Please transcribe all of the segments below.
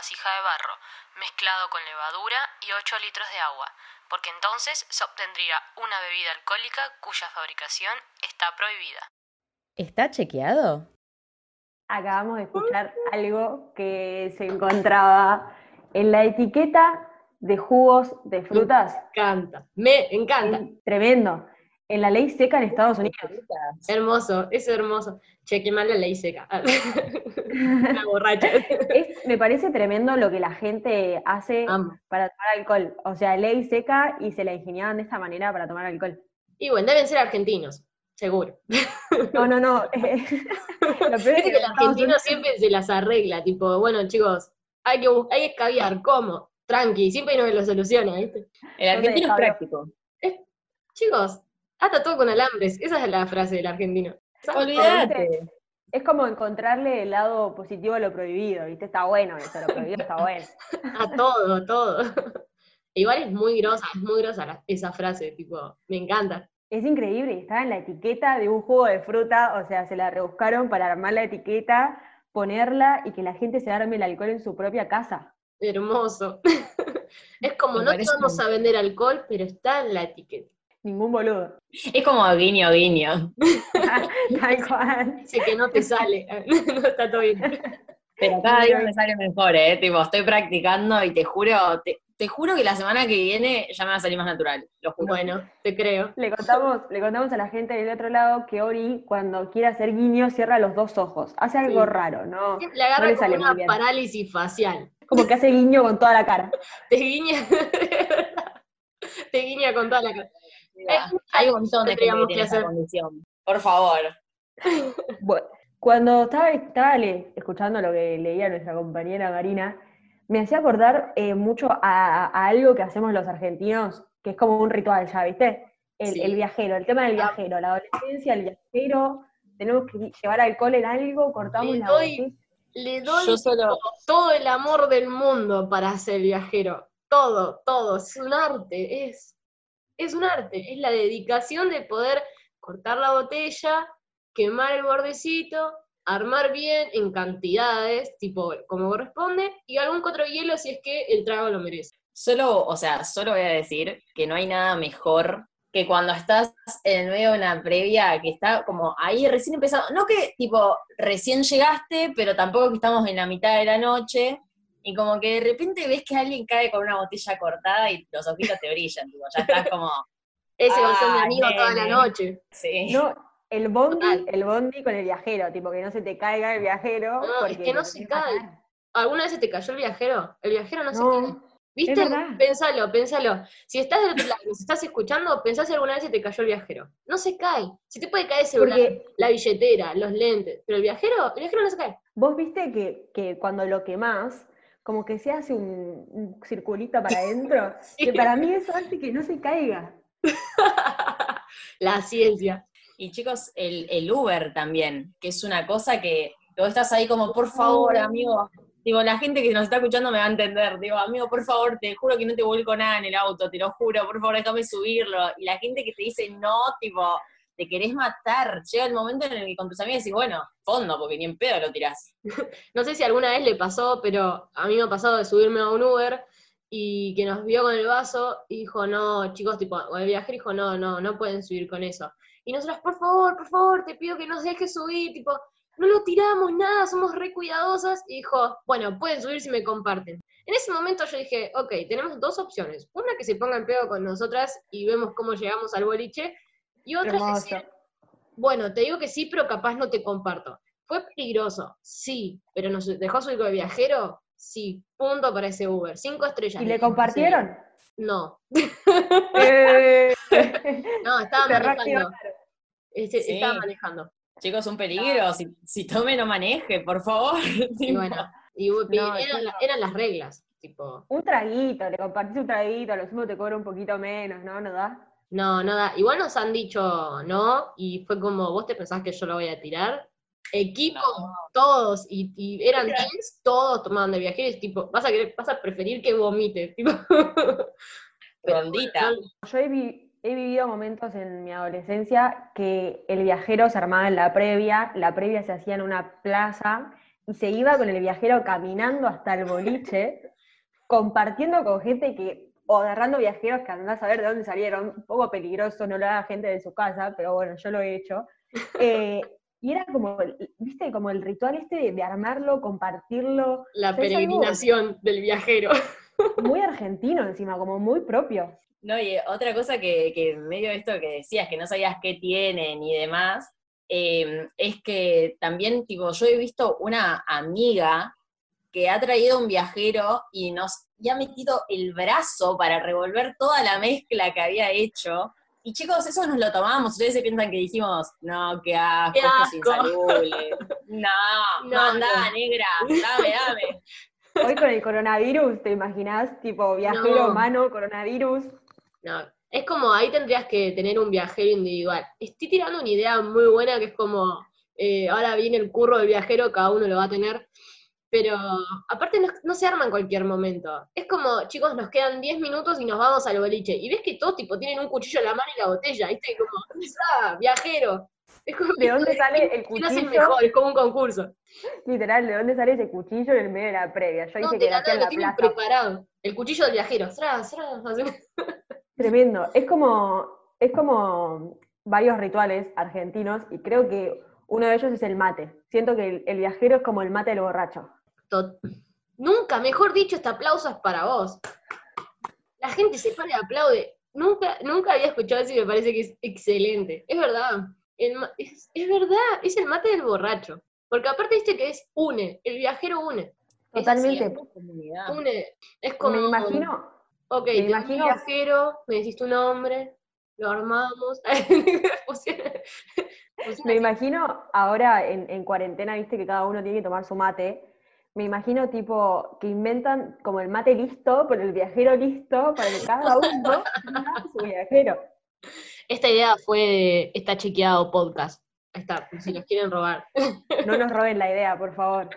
vasija de barro, mezclado con levadura y 8 litros de agua, porque entonces se obtendría una bebida alcohólica cuya fabricación está prohibida. ¿Está chequeado? Acabamos de escuchar algo que se encontraba en la etiqueta de jugos de frutas. Me encanta, me encanta. Tremendo. En la ley seca en Estados Unidos. Hermoso, es hermoso. Che, qué mal la ley seca. Una borracha. Es- me parece tremendo lo que la gente hace Amo. para tomar alcohol. O sea, ley seca y se la ingeniaban de esta manera para tomar alcohol. Y bueno, deben ser argentinos, seguro. No, no, no. lo peor es que que el argentino siempre se las arregla, tipo, bueno, chicos, hay que, hay que escabiar, ¿cómo? Tranqui, siempre hay uno que lo soluciona, ¿viste? El argentino es práctico. Chicos, ata todo con alambres, esa es la frase del argentino. Olvídate. Es como encontrarle el lado positivo a lo prohibido, ¿viste? Está bueno eso, lo prohibido está bueno. A todo, a todo. Igual es muy grosa, es muy grosa la- esa frase, tipo, me encanta. Es increíble, está en la etiqueta de un jugo de fruta, o sea, se la rebuscaron para armar la etiqueta, ponerla y que la gente se arme el alcohol en su propia casa. Hermoso. es como, Me no te vamos a vender alcohol, pero está en la etiqueta. Ningún boludo. Es como guiño, guiño. Tal cual. Dice que no te sale, no está todo bien. Pero cada día me sale mejor, ¿eh? Tipo, estoy practicando y te juro, te, te juro que la semana que viene ya me va a salir más natural, lo juro. Bueno, te creo. Le contamos, le contamos a la gente del otro lado que Ori, cuando quiere hacer guiño, cierra los dos ojos. Hace algo Sí. raro, ¿no? Le agarra le como sale muy una parálisis facial. Como que hace guiño con toda la cara. Te guiña, te guiña con toda la cara. Hay un montón de gente que que esa condición. Por favor. Bueno, cuando estaba, estaba le- escuchando lo que leía nuestra compañera Marina, me hacía acordar eh, mucho a, a algo que hacemos los argentinos, que es como un ritual ya, ¿viste? El, Sí. el viajero, el tema del Ah. viajero, la adolescencia, el viajero, tenemos que llevar alcohol en algo, cortamos Le la doy- botella. Le doy Yo solo, todo el amor del mundo para ser viajero. Todo, todo. Es un arte, es, es un arte. Es la dedicación de poder cortar la botella, quemar el bordecito, armar bien en cantidades, tipo como corresponde, y algún otro hielo si es que el trago lo merece. solo, o sea, solo voy a decir que no hay nada mejor que cuando estás en medio de una previa que está como ahí recién empezando, no que tipo recién llegaste, pero tampoco que estamos en la mitad de la noche, y como que de repente ves que alguien cae con una botella cortada y los ojitos te brillan, tipo, ya estás como, Ese va a ser mi amigo toda la noche. sí. No, el bondi, Total. el bondi con el viajero, tipo que no se te caiga el viajero. No, es que no se cae. ¿Alguna vez se te cayó el viajero? El viajero no, se cae. ¿Viste? Pénsalo, pénsalo. Si estás del otro lado, si estás escuchando, pensá si alguna vez se te cayó el viajero. No se cae. Se te puede caer el celular, Porque la billetera, los lentes, pero el viajero, el viajero no se cae. vos viste que, que cuando lo quemás, como que se hace un, un circulito para adentro, que para mí eso hace que no se caiga. la ciencia. Y chicos, el, el Uber también, que es una cosa que vos estás ahí como, por favor, amigo. Digo, la gente que nos está escuchando me va a entender. Digo, amigo, por favor, te juro que no te vuelco nada en el auto, te lo juro, por favor, déjame subirlo. Y la gente que te dice no, tipo, te querés matar. Llega el momento en el que con tus amigos decís, bueno, fondo, porque ni en pedo lo tirás. No sé si alguna vez le pasó, pero a mí me ha pasado de subirme a un Uber y que nos vio con el vaso y dijo, no, chicos, tipo, o el viajero dijo, no, no, no pueden subir con eso. Y nosotros, por favor, por favor, te pido que nos dejes subir, tipo, no lo tiramos nada, somos re cuidadosas. Y dijo, bueno, pueden subir si me comparten. En ese momento yo dije, ok, tenemos dos opciones. Una que se ponga en pedo con nosotras y vemos cómo llegamos al boliche. Y otra es Hermoso. decir, bueno, te digo que sí, pero capaz no te comparto. ¿Fue peligroso? Sí, pero nos dejó subir con el viajero. Sí, punto para ese Uber. Cinco estrellas. ¿Y le compartieron? sí. No, Eh, no, estaba manejando. Este, Sí. Estaba manejando. Chicos, un peligro. Si, si tome, no maneje, por favor. Y bueno, y, No, eran las reglas. Tipo, Un traguito, le compartís un traguito, a lo sumo te cobra un poquito menos, ¿no? ¿No da? No, nada. Igual nos han dicho no, y fue como, ¿vos te pensás que yo lo voy a tirar? Equipo, No. todos, y, y eran teams, todos tomaban de viajeros, tipo, vas a querer, vas a preferir que vomite, tipo. Rondita. Yo he, vi- he vivido momentos en mi adolescencia que el viajero se armaba en la previa, la previa se hacía en una plaza se iba con el viajero caminando hasta el boliche, compartiendo con gente que, o agarrando viajeros que andás a ver de dónde salieron, un poco peligroso, no lo haga gente de su casa, pero bueno, yo lo he hecho. Eh, y era como, viste, como el ritual este de, de armarlo, compartirlo. La peregrinación del viajero. Muy argentino encima, como muy propio. No, y otra cosa que, que medio esto que decías, que no sabías qué tienen y demás, eh, es que también, tipo, yo he visto una amiga que ha traído un viajero y nos y ha metido el brazo para revolver toda la mezcla que había hecho. Y chicos, eso nos lo tomamos. Ustedes se piensan que dijimos, no, qué asco, Qué esto es asco". insalubre. No, No, no, andá, no. negra, dame, dame. Hoy con el coronavirus, ¿te imaginás? Tipo, viajero, No. mano, coronavirus. No, es como ahí tendrías que tener un viajero individual. Estoy tirando una idea muy buena que es como, eh, ahora viene el curro del viajero, cada uno lo va a tener, pero aparte no, no se arma en cualquier momento. Es como, chicos, nos quedan 10 minutos y nos vamos al boliche. Y ves que todos tipo tienen un cuchillo en la mano y la botella, ¿viste? Como, ah, viajero. Es como ¿De dónde sale el ¿quién hace el cuchillo? mejor? Es como un concurso. Literal, ¿de dónde sale ese cuchillo en el medio de la previa? Yo No, dije que la nada lo la tienen plaza. preparado. El cuchillo del viajero. Tras, tras. Tremendo. Es como, es como varios rituales argentinos y creo que uno de ellos es el mate. Siento que el, el viajero es como el mate del borracho. Nunca, mejor dicho, este aplauso es para vos. La gente se para y aplaude. Nunca, nunca había escuchado eso y me parece que es excelente. Es verdad. El es, es verdad, es el mate del borracho. Porque aparte viste que es une, el viajero une. Es así, Totalmente. Comunidad. une. Es como, Me imagino, ok, me imagino viajero, me decís tu nombre, lo armamos. Me imagino ahora en, en cuarentena, viste que cada uno tiene que tomar su mate. Me imagino tipo que inventan como el mate listo, pero el viajero listo, para que cada uno tenga su viajero. Esta idea fue de Está Chequeado Podcast. Ahí está, si nos quieren robar. No nos roben la idea, por favor.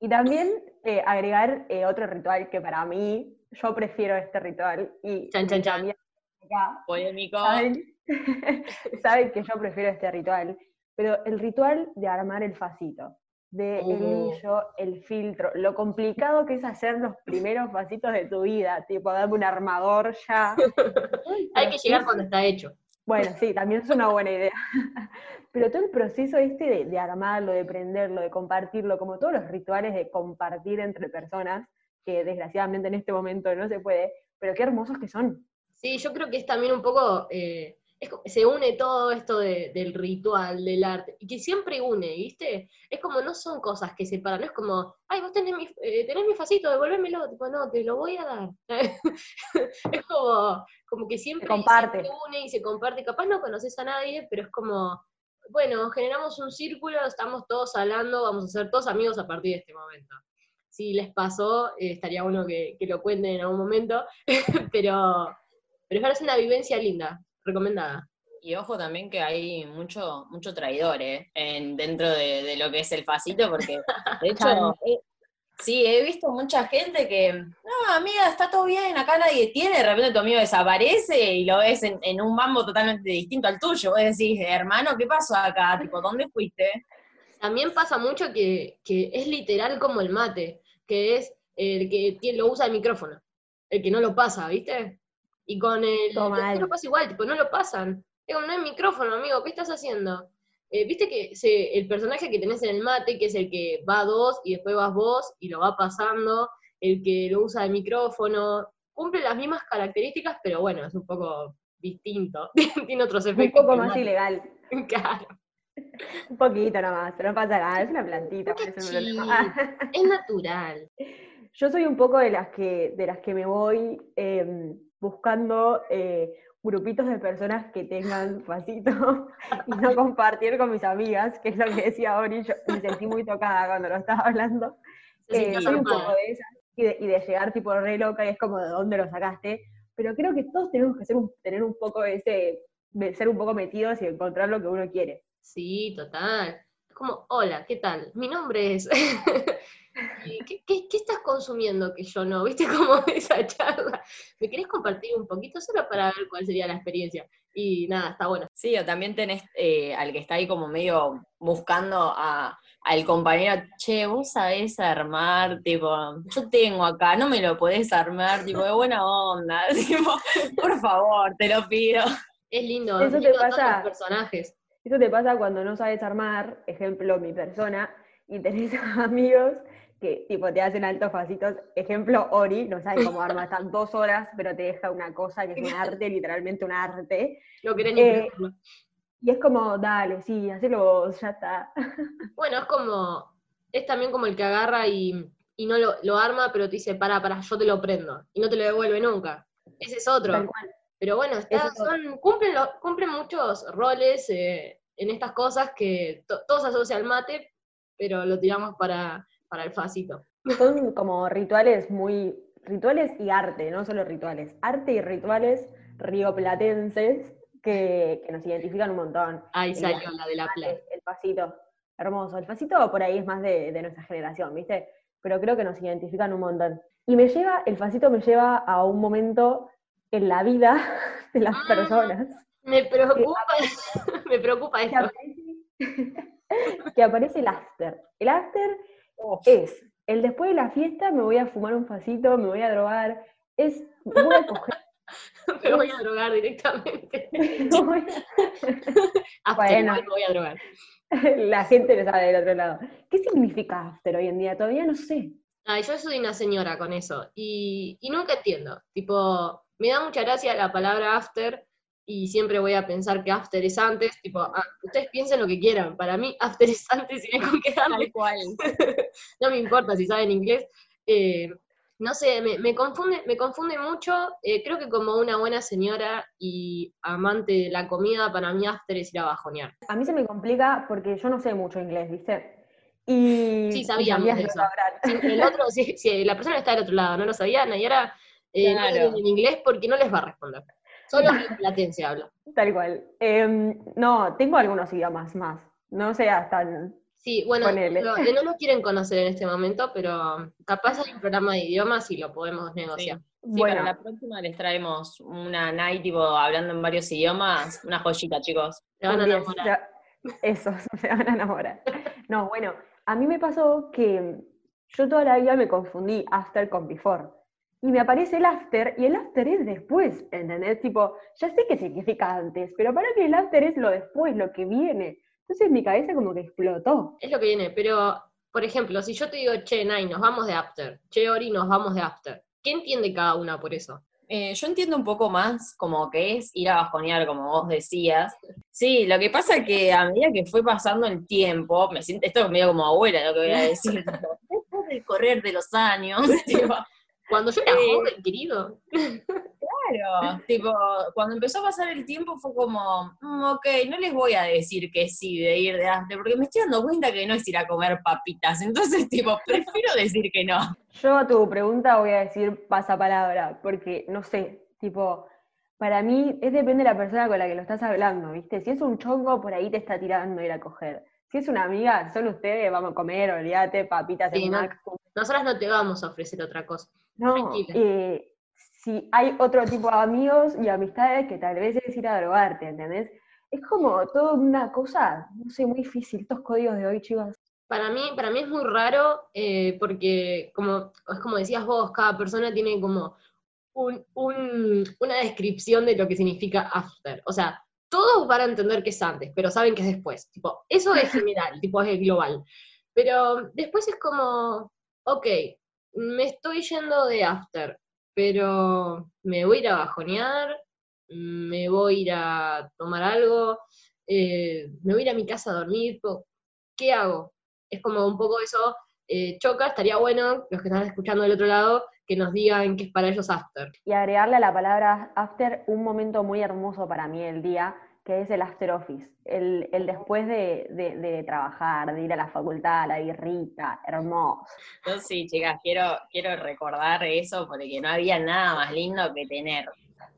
Y también eh, agregar eh, otro ritual que para mí, yo prefiero este ritual. Y Chan, chan, chan. acá Polémico. saben, saben que yo prefiero este ritual. Pero el ritual de armar el facito, de el Uh. hillo, el filtro, lo complicado que es hacer los primeros vasitos de tu vida, tipo darme un armador ya. Hay que llegar cuando está hecho. Bueno, sí, también es una buena idea. Pero todo el proceso este de, de armarlo, de prenderlo, de compartirlo, como todos los rituales de compartir entre personas, que desgraciadamente en este momento no se puede, pero qué hermosos que son. Sí, yo creo que es también un poco, eh, es se une todo esto de- del ritual, del arte, y que siempre une, ¿viste? Es como, no son cosas que separan, no es como, ay, vos tenés mi, eh, tenés mi facito, devuélvemelo, tipo, no, te lo voy a dar. es como, como que siempre Se comparte. une y se comparte, capaz no conoces a nadie, pero es como, bueno, generamos un círculo, estamos todos hablando, vamos a ser todos amigos a partir de este momento. Si les pasó, eh, estaría bueno que, que lo cuenten en algún momento, pero, pero es una vivencia linda, recomendada. Y ojo también que hay mucho, mucho traidor, ¿eh? En, dentro de, de lo que es el facito, porque de hecho, sí, he visto mucha gente que, no, amiga, está todo bien, acá nadie tiene, de repente tu amigo desaparece y lo ves en, en un mambo totalmente distinto al tuyo. Vos decís, hermano, ¿qué pasó acá? Tipo, ¿dónde fuiste? También pasa mucho que, que es literal como el mate, que es el que lo usa el micrófono, el que no lo pasa, ¿viste? Y con el viajero pasa igual, tipo, no lo pasan. Es como, no hay micrófono, amigo, ¿qué estás haciendo? Eh, Viste que se- el personaje que tenés en el mate, que es el que va a dos y después vas vos y lo va pasando, el que lo usa el micrófono, cumple las mismas características, pero bueno, es un poco distinto, tiene otros Un efectos. poco que el más ilegal. Claro. Un poquito nomás, no pasa nada, es una plantita. Un no lo- cachín. Es natural. Yo soy un poco de las que, de las que me voy eh, buscando eh, grupitos de personas que tengan facito y no compartir con mis amigas, que es lo que decía Ori, yo me sentí muy tocada cuando lo estaba hablando. Eh, soy un poco de esas, y de, y de llegar tipo re loca, y es como de dónde lo sacaste, pero creo que todos tenemos que ser un- tener un poco ese, de ser un poco metidos y encontrar lo que uno quiere. Sí, total. como, hola, ¿qué tal? Mi nombre es... ¿Qué, qué, qué estás consumiendo que yo no? ¿Viste cómo esa charla? ¿Me querés compartir un poquito solo para ver cuál sería la experiencia? Y nada, está bueno. Sí, o también tenés eh, al que está ahí como medio buscando a, al compañero, che, vos sabés armar, tipo, yo tengo acá, no me lo podés armar, tipo, de buena onda, tipo, por favor, te lo pido. Es lindo, Eso es te lindo pasa- los personajes. Eso te pasa cuando no sabes armar, ejemplo, mi persona, y tenés amigos que tipo te hacen altos pasitos. Ejemplo, Ori, no sabe cómo arma, están dos horas, pero te deja una cosa que es un arte, literalmente un arte. No querés ni Eh. Y es como, dale, sí, hacelo vos, ya está. Bueno, es como, es también como el que agarra y, y no lo, lo arma, pero te dice, para, para, yo te lo prendo. Y no te lo devuelve nunca. Ese es otro. Tal cual. Pero bueno, está- son, cumplen, lo- cumplen muchos roles eh, en estas cosas que to- todos asocian al mate, pero lo tiramos para, para el facito. Son como rituales muy, rituales y arte, no solo rituales. Arte y rituales rioplatenses que, que nos identifican un montón. Ahí El salió la de la playa. El pasito, hermoso. El pasito por ahí es más de, de nuestra generación, ¿viste? Pero creo que nos identifican un montón. Y me lleva, el pasito me lleva a un momento en la vida de las Ah. personas Me preocupa, me preocupa que esto. aparece, que aparece el after. El after es el después de la fiesta me voy a fumar un facito, me voy a drogar, es voy a coger, Me voy a drogar directamente. voy Bueno. igual me voy a drogar. a- la gente lo sabe del otro lado. ¿Qué significa after hoy en día? Todavía no sé. Ay, yo soy una señora con eso. Y, y nunca entiendo. Tipo, me da mucha gracia la palabra after y siempre voy a pensar que after es antes. Tipo, ah, ustedes piensen lo que quieran. Para mí, after es antes y hay con darle. Tal cual. no me importa si saben inglés. Eh, no sé, me, me confunde, me confunde mucho. Eh, creo que como una buena señora y amante de la comida, para mí after es ir a bajonear. A mí se me complica porque yo no sé mucho inglés, ¿viste? Y, Sí, y sabíamos de eso. sabrán. Si el otro, si, si la persona está del otro lado, no lo sabían, y ahora eh, no Claro. en inglés porque no les va a responder. Solo en latencia hablo. Tal cual. Em, no, tengo algunos idiomas más. No sé hasta. Sí, bueno, no lo quieren conocer en este momento, pero capaz hay un programa de idiomas y lo podemos negociar. Sí, bueno, para la próxima les traemos una night tipo hablando en varios idiomas, una joyita, chicos. Te van a enamorar. Eso, se van a enamorar. No, bueno, a mí me pasó que yo toda la vida me confundí after con before. Y me aparece el after, y el after es después, ¿entendés? Tipo, ya sé qué significa antes, pero para mí el after es lo después, lo que viene. Entonces mi cabeza como que explotó. Es lo que viene, pero, por ejemplo, si yo te digo, che, Nai, nos vamos de after, che, Ori, nos vamos de after, ¿qué entiende cada una por eso? Eh, yo entiendo un poco más como que es ir a bajonear, como vos decías. Sí, lo que pasa es que a medida que fue pasando el tiempo, me siento, esto es medio como abuela lo que voy a decir, del correr de los años, tipo, Cuando yo era Eh. joven, querido, claro, tipo, cuando empezó a pasar el tiempo fue como, "Mm, ok, no les voy a decir que sí de ir de after, porque me estoy dando cuenta que no es ir a comer papitas, entonces, tipo, prefiero decir que no. Yo a tu pregunta voy a decir pasapalabra, porque no sé, tipo, para mí es depende de la persona con la que lo estás hablando, ¿viste? Si es un chongo, por ahí te está tirando ir a coger. Si es una amiga, son ustedes, vamos a comer, olvídate, papitas Sí, en no. Mac. nosotras no te vamos a ofrecer otra cosa. No, eh, si hay otro tipo de amigos y amistades que tal vez es ir a drogarte, ¿entendés? Es como toda una cosa, no sé, muy difícil, estos códigos de hoy, chicos. Para mí, para mí es muy raro eh, porque, como, es como decías vos, cada persona tiene como un- un- una descripción de lo que significa after. O sea, todos van a entender que es antes, pero saben que es después. Tipo, eso es general, tipo es global. Pero después es como, ok, me estoy yendo de after, pero me voy a ir a bajonear, me voy a ir a tomar algo, eh, me voy a ir a mi casa a dormir, ¿qué hago? Es como un poco eso, eh, choca, estaría bueno, los que están escuchando del otro lado, que nos digan qué es para ellos after. Y agregarle a la palabra after un momento muy hermoso para mí del día, que es el after office, el, el después de, de- de trabajar, de ir a la facultad, la birrita, hermoso. Yo sí, chicas, quiero, quiero recordar eso porque no había nada más lindo que tener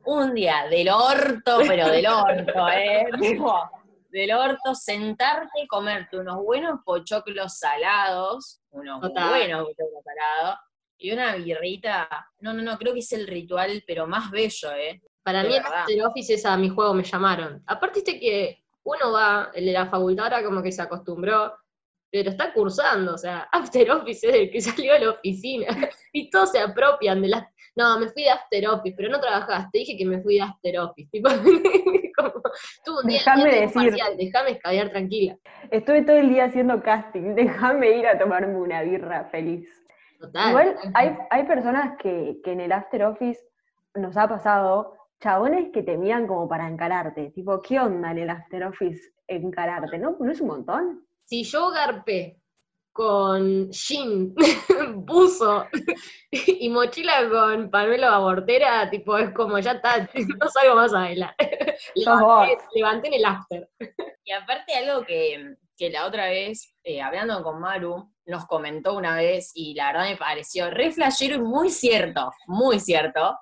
un día del orto, pero del orto, ¿eh? Del orto, sentarte, comerte unos buenos pochoclos salados, unos Total. buenos pochoclos salados, y una birrita. No, no, no, creo que es el ritual, pero más bello, ¿eh? Para De mí el verdad. After Office es a mi juego me llamaron. Aparte este que uno va, el de la facultad ahora como que se acostumbró, pero está cursando, o sea, After Office es el que salió de la oficina. Y todos se apropian de las... No, me fui de After Office, pero no trabajaste, dije que me fui de After Office. Tipo, como, tuve un día, Déjame día de decir. parcial, déjame escabear tranquila. Estuve todo el día haciendo casting, déjame ir a tomarme una birra feliz. Total. Igual hay, hay personas que, que en el after office nos ha pasado, chabones que te miran como para encararte. Tipo, ¿qué onda en el after office encararte? ¿No, ¿No es un montón? si yo garpé con jean, buzo y mochila con panuelo abortera, tipo, es como ya está, no salgo más a bailar. Levanté, vos. levanté en el after. Y aparte algo que, que la otra vez, eh, hablando con Maru, nos comentó una vez, y la verdad me pareció re flashero y muy cierto, muy cierto,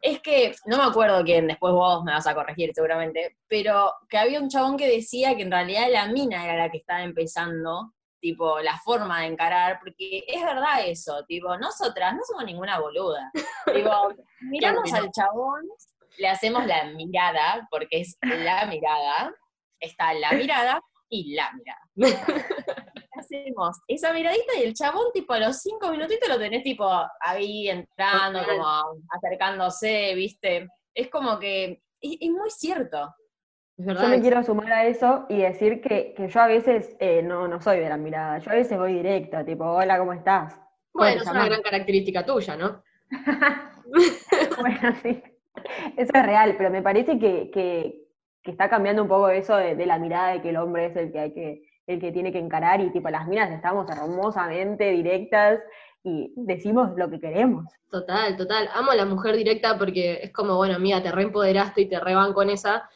es que, no me acuerdo quién, después vos me vas a corregir seguramente, pero que había un chabón que decía que en realidad la mina era la que estaba empezando, tipo, la forma de encarar, porque es verdad eso, tipo, nosotras no somos ninguna boluda. Tipo, miramos al chabón, le hacemos la mirada, porque es la mirada, está la mirada y la mirada. Hacemos esa miradita y el chabón, tipo, a los cinco minutitos lo tenés, tipo, ahí entrando, Total. como acercándose, ¿viste? Es como que, es, es muy cierto. Es Yo me quiero sumar a eso y decir que, que yo a veces eh, no, no soy de la mirada, yo a veces voy directa, tipo, hola, ¿cómo estás? Bueno, es una gran característica tuya, ¿no? Bueno, sí, eso es real, pero me parece que, que- que está cambiando un poco eso de, de la mirada de que el hombre es el que hay que, el que tiene que encarar y tipo las minas estamos hermosamente directas y decimos lo que queremos. Total, total. Amo a la mujer directa porque es como, bueno, mira, te reempoderaste y te reban con esa.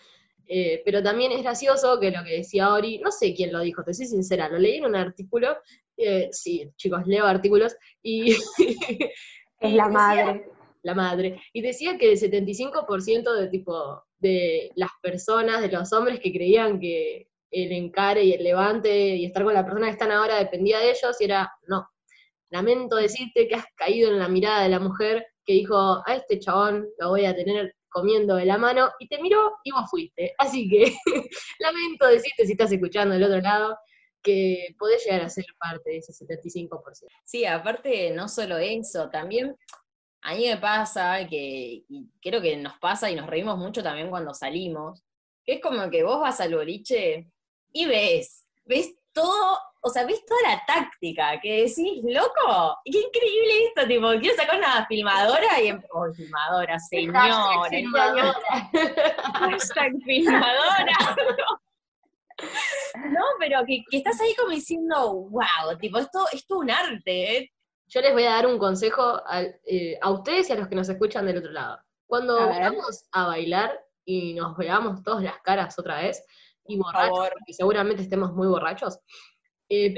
Eh, pero también es gracioso que lo que decía Ori, no sé quién lo dijo, te soy sincera, lo leí en un artículo. eh, sí, chicos, leo artículos. Y, Es la decía- madre. la madre. Y decía que el 75% de tipo de las personas, de los hombres que creían que el encare y el levante y estar con la persona que están ahora dependía de ellos, y era, no. Lamento decirte que has caído en la mirada de la mujer que dijo, a este chabón lo voy a tener comiendo de la mano, y te miró y vos fuiste. Así que lamento decirte, si estás escuchando del otro lado, que podés llegar a ser parte de ese 75%. Sí, aparte, no solo eso, también a mí me pasa que, y creo que nos pasa y nos reímos mucho también cuando salimos, que es como que vos vas al boliche y ves, ves todo, o sea, ves toda la táctica, que decís, loco, qué increíble esto, tipo, quiero sacar una filmadora y, em- oh, filmadora, señora, filmadora. filmadora. No, pero que, que estás ahí como diciendo, wow, tipo, esto, esto es un arte, ¿eh? Yo les voy a dar un consejo al- eh, a ustedes y a los que nos escuchan del otro lado. Cuando A ver. vayamos a bailar y nos veamos todas las caras otra vez, y borrachos, porque seguramente estemos muy borrachos, eh,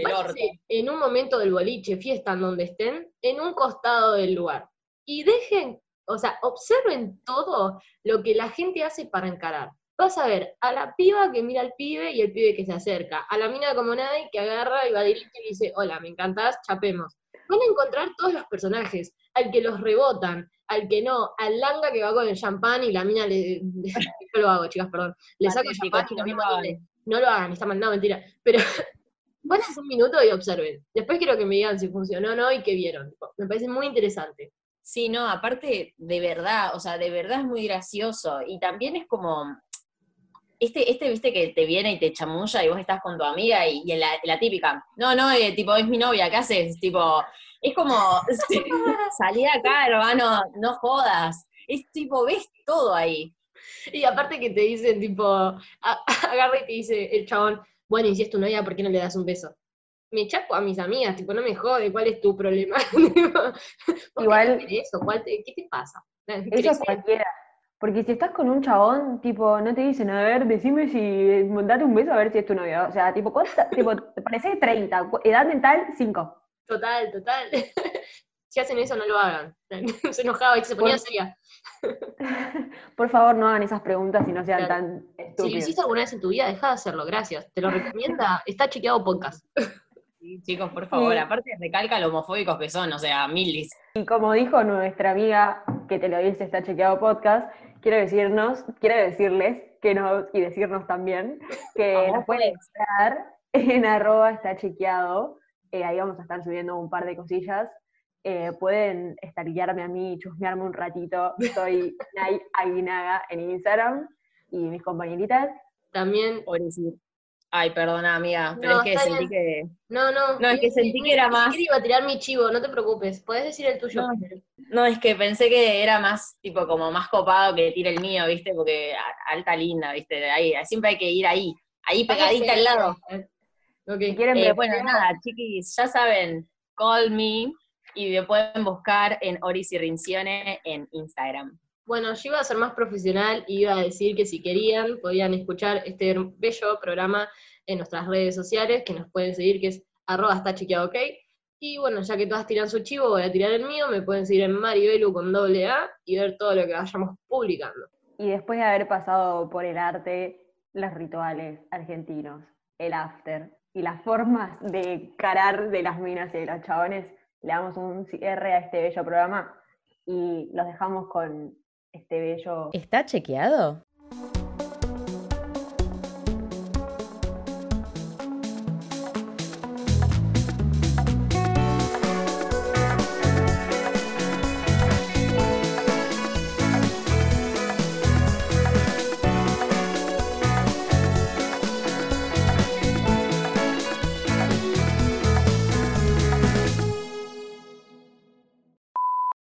en un momento del boliche, fiesta, en donde estén, en un costado del lugar. Y dejen, o sea, observen todo lo que la gente hace para encarar. Vas a ver a la piba que mira al pibe y el pibe que se acerca, a la mina como nadie que agarra y va directo y dice, hola, me encantás, chapemos. Van a encontrar todos los personajes, al que los rebotan, al que no, al langa que va con el champán y la mina le... Yo lo hago, chicas, perdón. Le saco el champán y lo no mismo lo doble. hagan. No lo hagan, está mal, no, mentira. Pero hacer un minuto y observen. Después quiero que me digan si funcionó o no y qué vieron. Me parece muy interesante. Sí, no, aparte, de verdad, o sea, de verdad es muy gracioso. Y también es como, este, este, viste, que te viene y te chamulla y vos estás con tu amiga y, y la, la típica, no, no, eh, tipo, es mi novia, ¿qué haces? Tipo, es como, salí de acá, hermano, no jodas. Es tipo, ves todo ahí. Y aparte que te dicen, tipo, agarra y te dice el chabón, bueno, y si es tu novia, ¿por qué no le das un beso? Me chapo a mis amigas, tipo, no me jode, ¿cuál es tu problema? Tipo, ¿vos Igual- eso? ¿Cuál te- ¿Qué te pasa? Eso es cualquiera. Porque si estás con un chabón, tipo, no te dicen, a ver, decime si, date un beso a ver si es tu novio. O sea, tipo, ¿cuánta, tipo, te pareces 30, cu- edad mental 5. Total, total. si hacen eso no lo hagan. se enojaba y se ponía Por- seria. Por favor, no hagan esas preguntas y no sean Claro. tan Si lo estúpidos. hiciste alguna vez en tu vida, deja de hacerlo, gracias. Te lo recomienda, está chequeado podcast. Sí, chicos, por favor, Sí. aparte recalca lo homofóbicos que son, o sea, milis. Y como dijo nuestra amiga que te lo dice está chequeado podcast, quiero decirnos, quiero decirles que nos, y decirnos también, que Vamos, nos pueden pues. encontrar en arroba está chequeado. Eh, ahí vamos a estar subiendo un par de cosillas. Eh, pueden estalquearme a mí y chusmearme un ratito. Soy Nay Aguinaga en Instagram y mis compañeritas. También, Por decir. Ay, perdona, amiga, pero No, es que sentí que. no, no. No, es que sentí que era más- iba a tirar mi chivo, no te preocupes. Podés decir el tuyo No. es que pensé que era más, tipo, como más copado que tire el mío, ¿viste? Porque alta linda, ¿viste? Ahí, siempre hay que ir ahí, ahí pegadita al lado. Ok. Si quieren Eh, ver- bueno, nada, chiquis, ya saben, call me y me pueden buscar en Oris y Rincione en Instagram. Bueno, yo iba a ser más profesional y iba a decir que si querían, podían escuchar este bello programa en nuestras redes sociales, que nos pueden seguir, que es arroba está chequeado ok. Y bueno, ya que todas tiran su chivo, voy a tirar el mío, me pueden seguir en Maribelu con doble A y ver todo lo que vayamos publicando. Y después de haber pasado por el arte, los rituales argentinos, el after y las formas de carar de las minas y de los chabones, le damos un cierre a este bello programa y los dejamos con este bello ¿Está chequeado?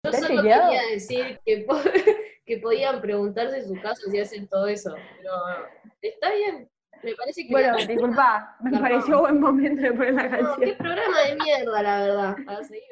Yo ¿Está solo quería decir que, que podían preguntarse en su caso si hacen todo eso, pero está bien. Me parece que Bueno, disculpa, me pareció buen momento de poner la No, qué canción. programa de mierda, la verdad. A seguir,